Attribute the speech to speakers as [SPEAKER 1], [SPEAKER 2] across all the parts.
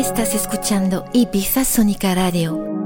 [SPEAKER 1] Estás escuchando Ibiza Sónica Radio.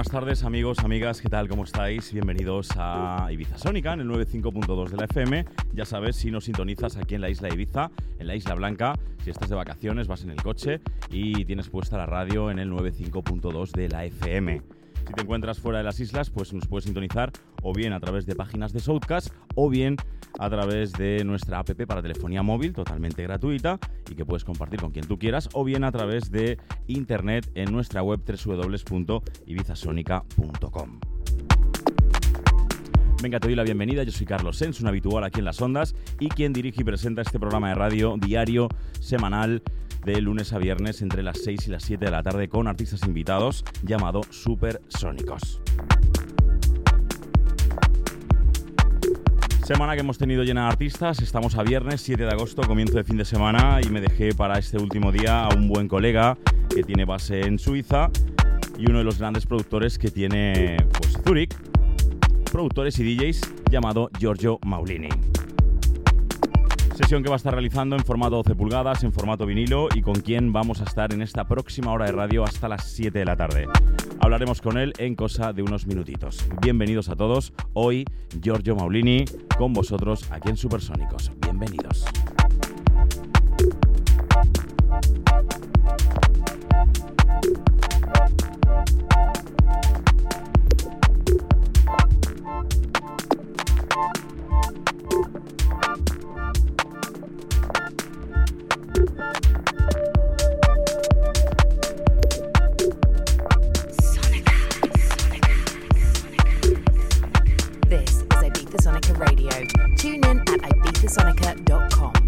[SPEAKER 2] Buenas tardes amigos, amigas, ¿qué tal? ¿Cómo estáis? Bienvenidos a Ibiza Sónica en el 95.2 de la FM. Ya sabes, si nos sintonizas aquí en la isla Ibiza, en la isla Blanca, si estás de vacaciones, vas en el coche y tienes puesta la radio en el 95.2 de la FM. Si te encuentras fuera de las islas, pues nos puedes sintonizar o bien a través de páginas de Soundcast o bien a través de nuestra app para telefonía móvil totalmente gratuita y que puedes compartir con quien tú quieras o bien a través de internet en nuestra web www.ibizasonica.com. Venga, te doy la bienvenida. Yo soy Carlos Sens, un habitual aquí en las ondas y quien dirige y presenta este programa de radio diario, semanal, de lunes a viernes entre las 6 y las 7 de la tarde con artistas invitados llamado Supersónicos. Semana que hemos tenido llena de artistas, estamos a viernes 7 de agosto, comienzo de fin de semana y me dejé para este último día a un buen colega que tiene base en Suiza y uno de los grandes productores que tiene pues, Zurich, productores y DJs llamado Giorgio Maulini. Sesión que va a estar realizando en formato 12 pulgadas, en formato vinilo y con quien vamos a estar en esta próxima hora de radio hasta las 7 de la tarde. Hablaremos con él en cosa de unos minutitos. Bienvenidos a todos. Hoy, Giorgio Maulini, con vosotros aquí en Supersónicos. Bienvenidos. Ibiza Sonica Radio. Tune in at ibizasonica.com.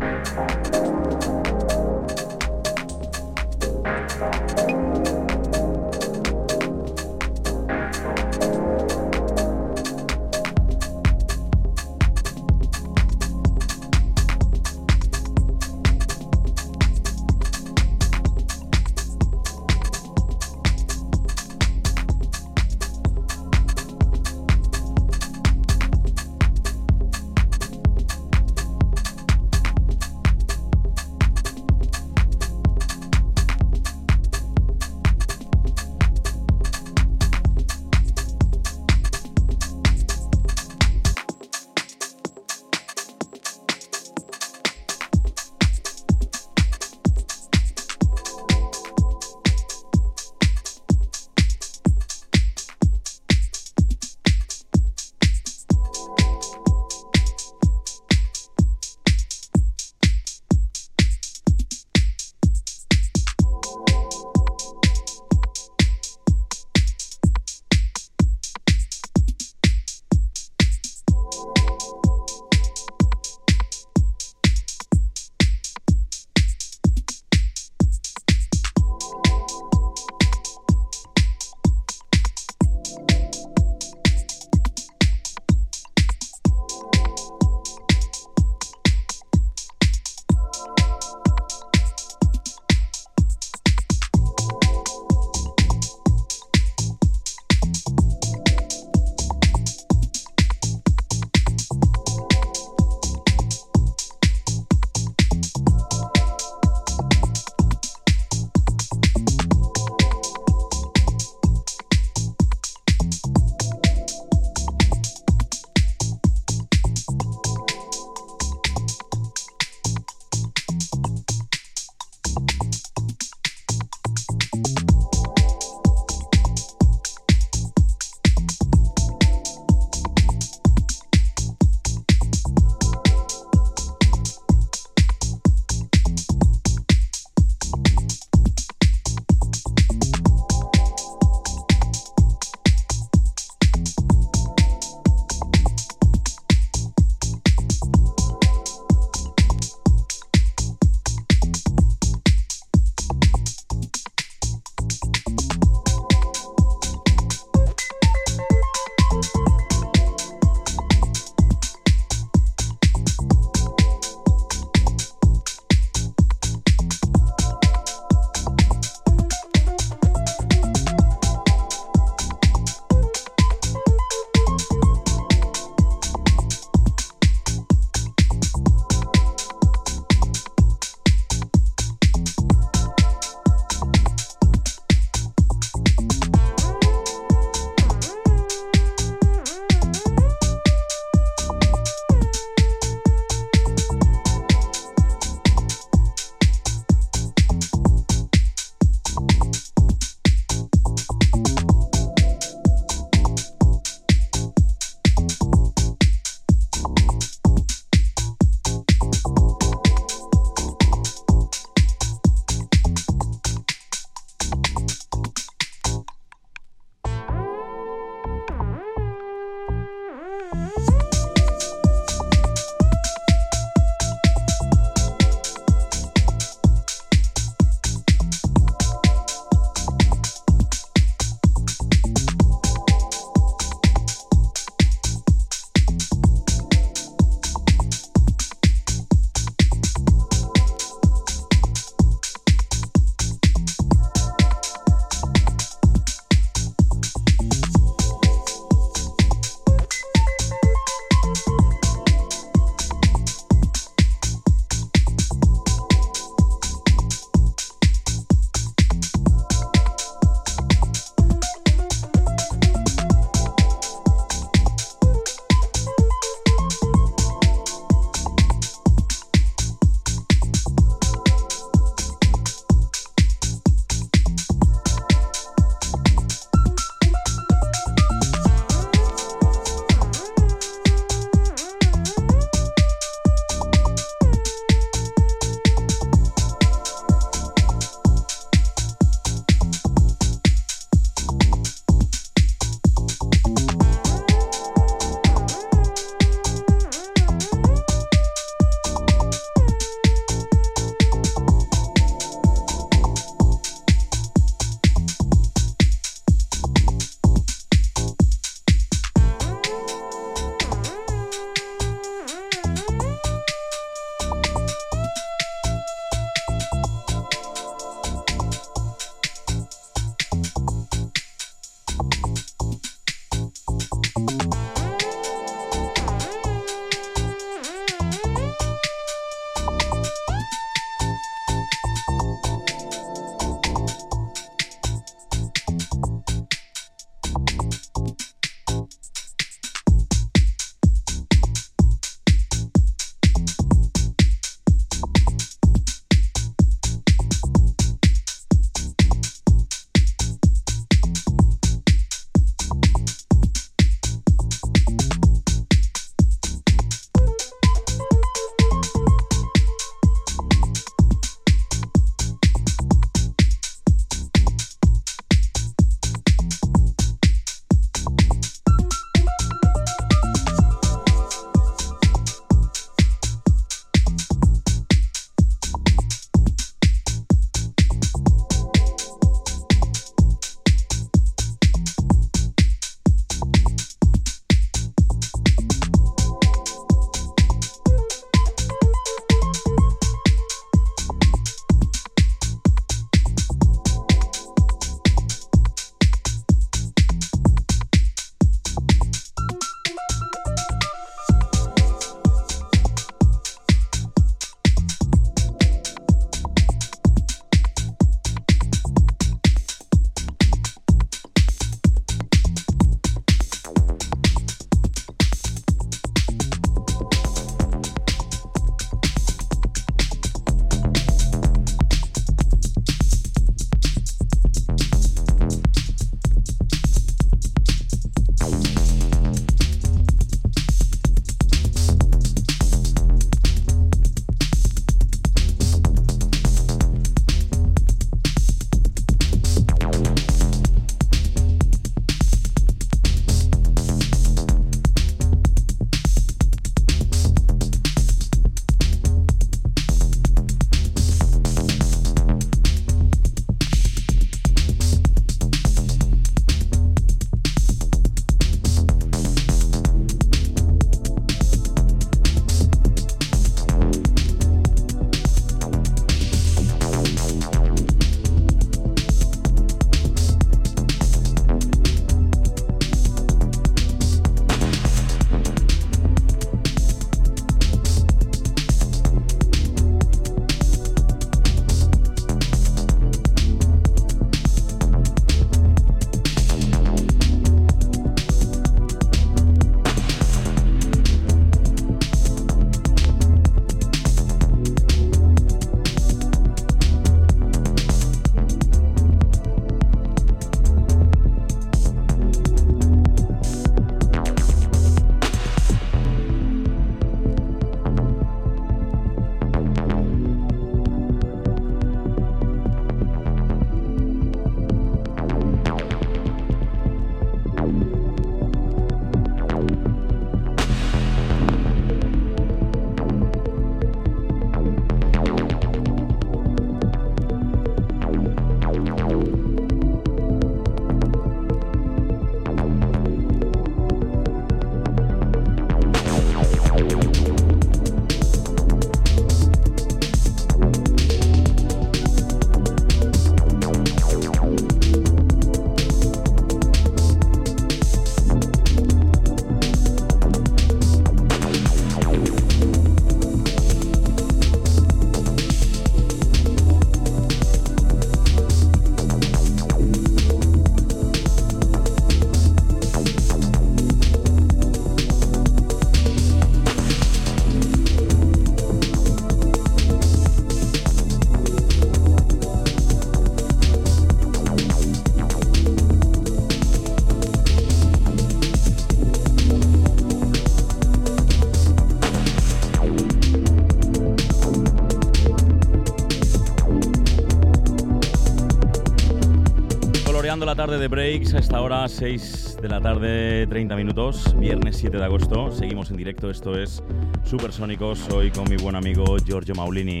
[SPEAKER 2] tarde de breaks, a esta hora 6 de la tarde, 30 minutos, viernes 7 de agosto. Seguimos en directo, esto es Supersónicos, hoy con mi buen amigo Giorgio Maulini.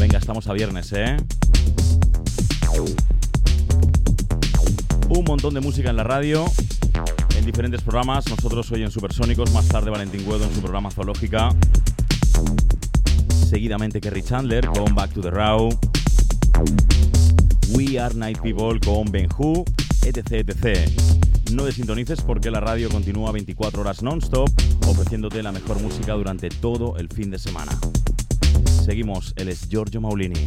[SPEAKER 2] Venga, estamos a viernes, ¿eh? Un montón de música en la radio, en diferentes programas. Nosotros hoy en Supersónicos, más tarde Valentín Guedo en su programa Zoológica. Seguidamente Kerry Chandler con Back to the Raw. We Are Night People con Ben Hu, etc, etc. No desintonices porque la radio continúa 24 horas non-stop ofreciéndote la mejor música durante todo el fin de semana. Seguimos, él es Giorgio Maulini.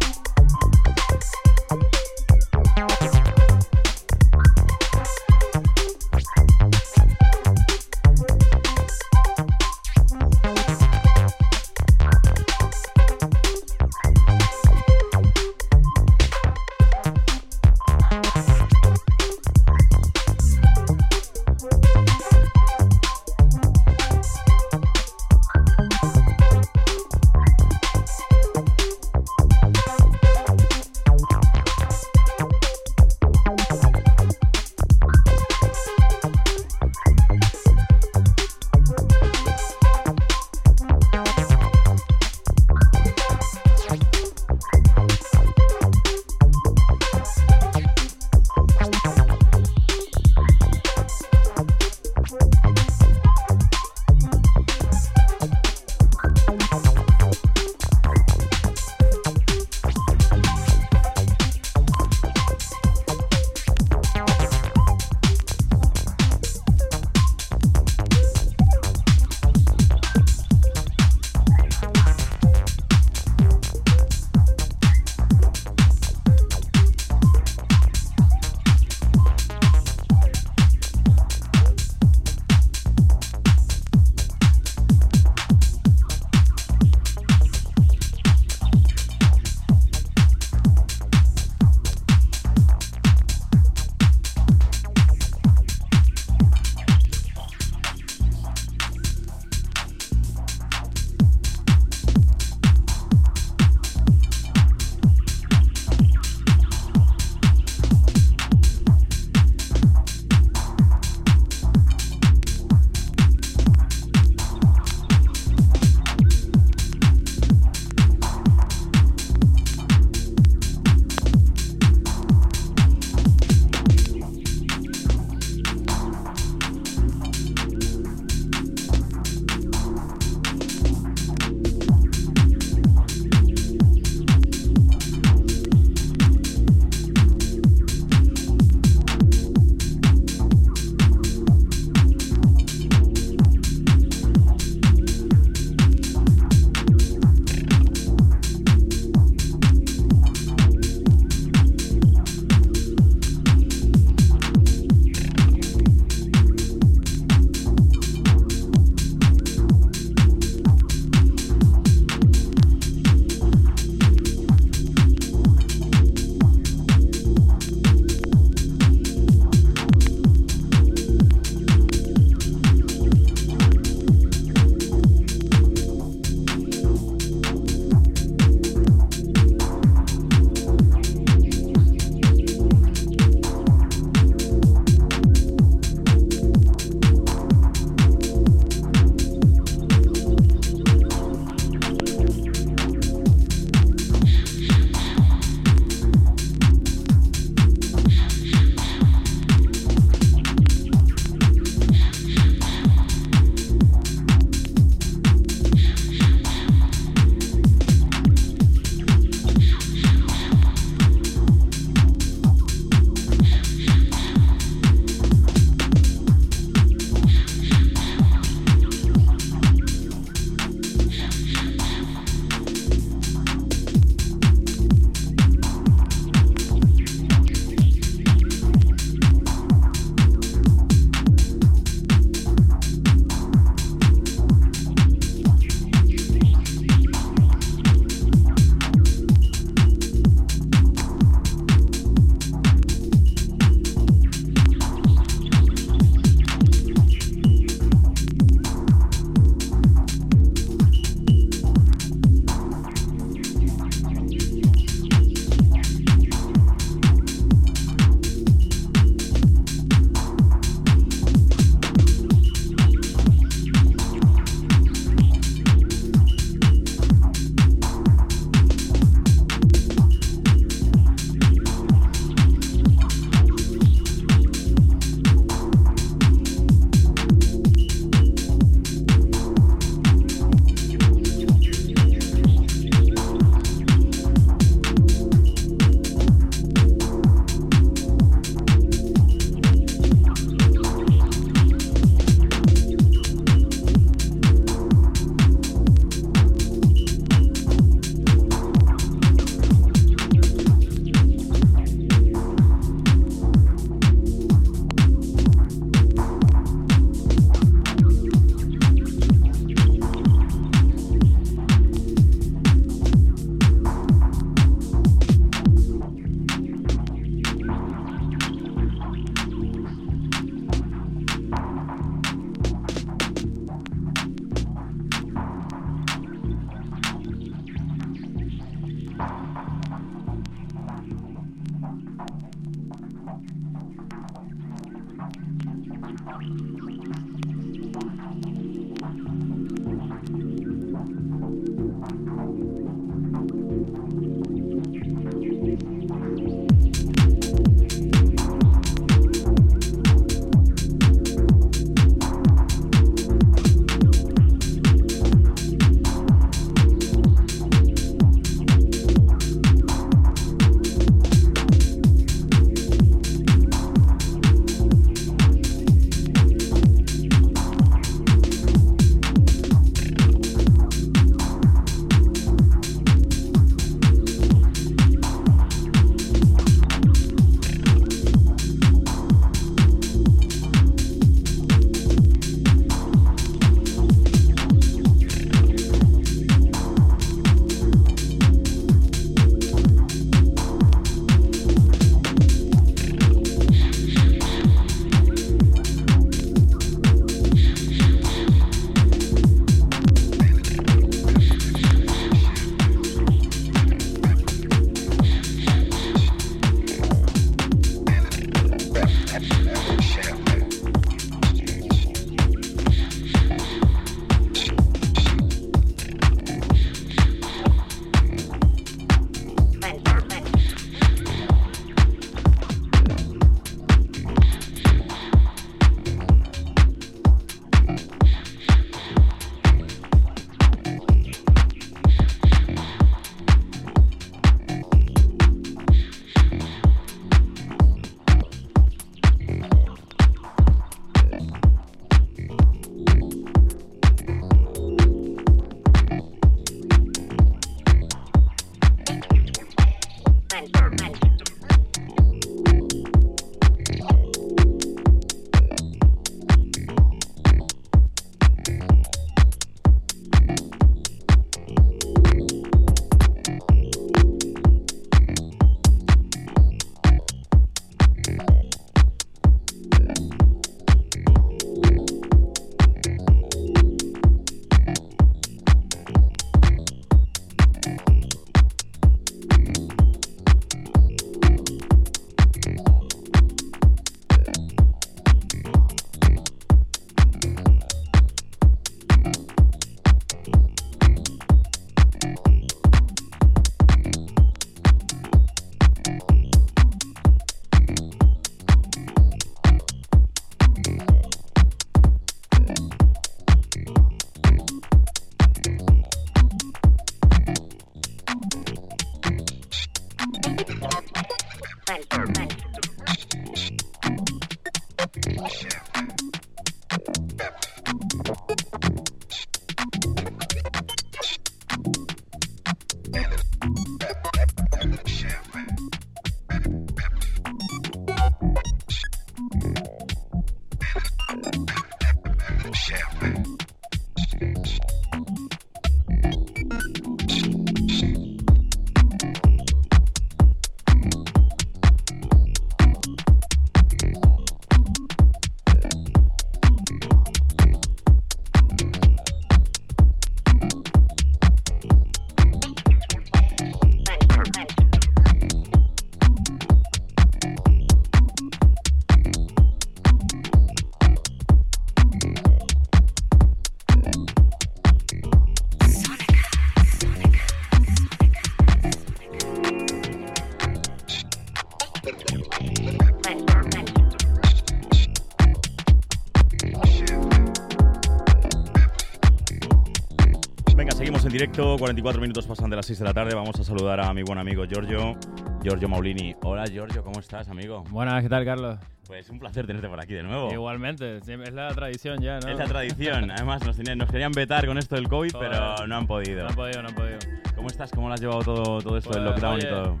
[SPEAKER 2] Directo, 44 minutos pasan de las 6 de la tarde. Vamos a saludar a mi buen amigo Giorgio, Giorgio Maulini. Hola Giorgio, ¿cómo estás, amigo?
[SPEAKER 3] Buenas, ¿qué tal, Carlos?
[SPEAKER 2] Pues un placer tenerte por aquí de nuevo.
[SPEAKER 3] Igualmente, es la tradición ya, ¿no?
[SPEAKER 2] Es la tradición. Además, nos, nos querían vetar con esto del COVID, pero no han podido.
[SPEAKER 3] No han podido, no han podido.
[SPEAKER 2] ¿Cómo estás? ¿Cómo lo has llevado todo, todo esto del pues, lockdown y todo?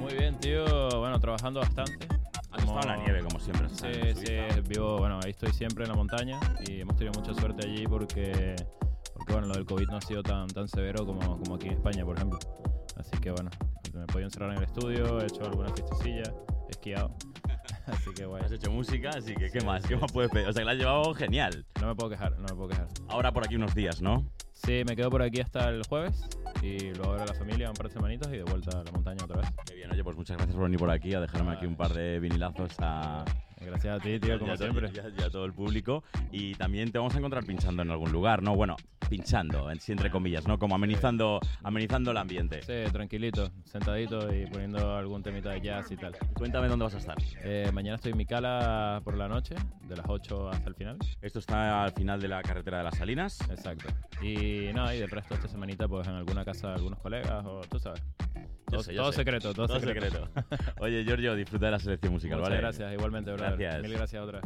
[SPEAKER 3] Muy bien, tío. Bueno, trabajando bastante.
[SPEAKER 2] Has estado en la nieve, como siempre.
[SPEAKER 3] Sí, sí, vivo, bueno, ahí estoy siempre en la montaña y hemos tenido mucha suerte allí porque porque bueno, lo del COVID no ha sido tan, tan severo como, como aquí en España, por ejemplo. Así que bueno, me he podido encerrar en el estudio, he hecho algunas fiestecillas, he esquiado. así que bueno.
[SPEAKER 2] Has hecho música, así que ¿qué más? ¿Qué más puedes pedir? O sea, que la has llevado genial.
[SPEAKER 3] No me puedo quejar, no me puedo quejar.
[SPEAKER 2] Ahora por aquí unos días, ¿no?
[SPEAKER 3] Sí, me quedo por aquí hasta el jueves y luego ahora la familia, un par de semanitos y de vuelta a la montaña otra vez.
[SPEAKER 2] Qué bien, oye, pues muchas gracias por venir por aquí a dejarme aquí un par de vinilazos a,
[SPEAKER 3] Gracias a ti, tío, como
[SPEAKER 2] y a to-
[SPEAKER 3] siempre.
[SPEAKER 2] y a- y a todo el público. Y también te vamos a encontrar pinchando en algún lugar, ¿no? Bueno, pinchando, entre comillas, ¿no? Como amenizando, amenizando el ambiente.
[SPEAKER 3] Sí, tranquilito, sentadito y poniendo algún temita de jazz y tal.
[SPEAKER 2] Cuéntame dónde vas a estar.
[SPEAKER 3] Eh, mañana estoy en Micala por la noche, de las 8 hasta el final.
[SPEAKER 2] Esto está al final de la carretera de las Salinas.
[SPEAKER 3] Exacto. Y nada, y del resto esta semanita pues en alguna casa de algunos colegas o tú sabes.
[SPEAKER 2] Yo
[SPEAKER 3] Todo,
[SPEAKER 2] sé,
[SPEAKER 3] todo
[SPEAKER 2] sé.
[SPEAKER 3] secreto, todo,
[SPEAKER 2] Todo
[SPEAKER 3] secreto.
[SPEAKER 2] secreto. Oye, Giorgio, disfruta de la selección musical,
[SPEAKER 3] Muchas
[SPEAKER 2] ¿vale?
[SPEAKER 3] gracias, igualmente, brother.
[SPEAKER 2] Gracias.
[SPEAKER 3] Mil gracias otra.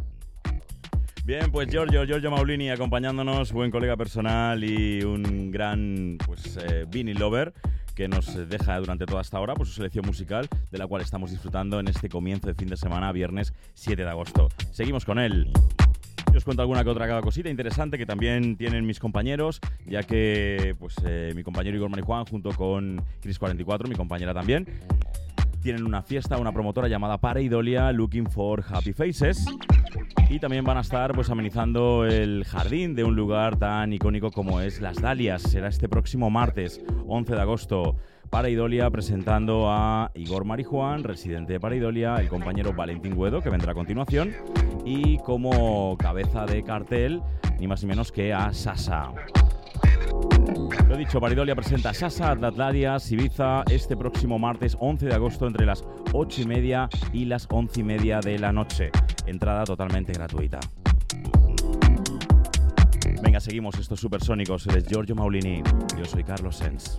[SPEAKER 2] Bien, pues Giorgio, Giorgio Maulini acompañándonos, buen colega personal y un gran pues eh, vinyl lover que nos deja durante toda esta hora pues, su selección musical, de la cual estamos disfrutando en este comienzo de fin de semana, viernes 7 de agosto. Seguimos con él. Os cuento alguna que otra cosita interesante que también tienen mis compañeros, ya que pues eh, mi compañero Igor Marijuán junto con Chris44, mi compañera también, tienen una fiesta, una promotora llamada Pareidolia Looking for Happy Faces. Y también van a estar pues amenizando el jardín de un lugar tan icónico como es Las Dalias. Será este próximo martes, 11 de agosto. Pareidolia presentando a Igor Marijuán, residente de Pareidolia, el compañero Valentín Guedo, que vendrá a continuación, y como cabeza de cartel, ni más ni menos que a Sasa. Lo dicho, Paridolia presenta Sasa Atlatlarias Ibiza este próximo martes 11 de agosto entre las 8 y media y las 11 y media de la noche. Entrada totalmente gratuita. Venga, seguimos estos supersónicos. Él es Giorgio Maulini. Yo soy Carlos Sens.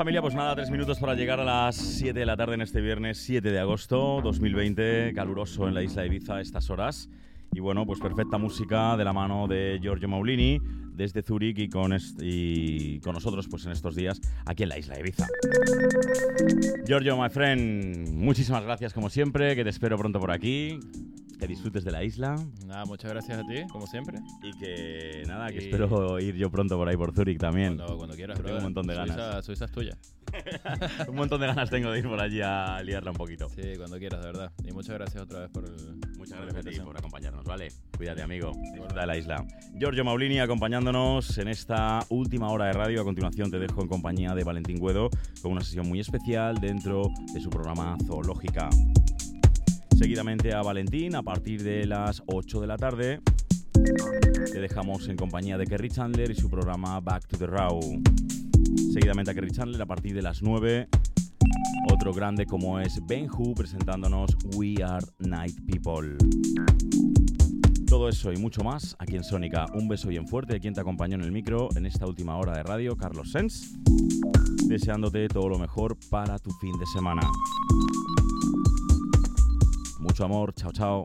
[SPEAKER 2] Familia, pues nada, tres minutos para llegar a las 7 de la tarde en este viernes 7 de agosto 2020, caluroso en la isla de Ibiza a estas horas. Y bueno, pues perfecta música de la mano de Giorgio Maulini desde Zurich y con, y con nosotros pues en estos días aquí en la isla de Ibiza. Giorgio, my friend, muchísimas gracias como siempre, que te espero pronto por aquí disfrutes de la isla.
[SPEAKER 3] Nada, muchas gracias a ti, como siempre.
[SPEAKER 2] Y que nada, que espero ir yo pronto por ahí por Zurich también.
[SPEAKER 3] Cuando, quieras,
[SPEAKER 2] Tengo un montón de ganas.
[SPEAKER 3] Suiza, es tuya.
[SPEAKER 2] un montón de ganas tengo de ir por allí a liarla un poquito.
[SPEAKER 3] Sí, cuando quieras, de verdad. Y muchas gracias otra vez por el.
[SPEAKER 2] Muchas gracias a ti por acompañarnos, ¿vale? Cuídate, amigo. Disfruta de la isla. Giorgio Maulini acompañándonos en esta última hora de radio. A continuación te dejo en compañía de Valentín Guedo con una sesión muy especial dentro de su programa Zoológica seguidamente a Valentín a partir de las 8 de la tarde. Te dejamos en compañía de Kerry Chandler y su programa Back to the Raw. Seguidamente a Kerry Chandler a partir de las 9. Otro grande como es Ben Hu presentándonos We Are Night People. Todo eso y mucho más aquí en Sónica. Un beso bien fuerte de quien te acompañó en el micro en esta última hora de radio, Carlos Sens. Deseándote todo lo mejor para tu fin de semana. Mucho amor, chao, chao.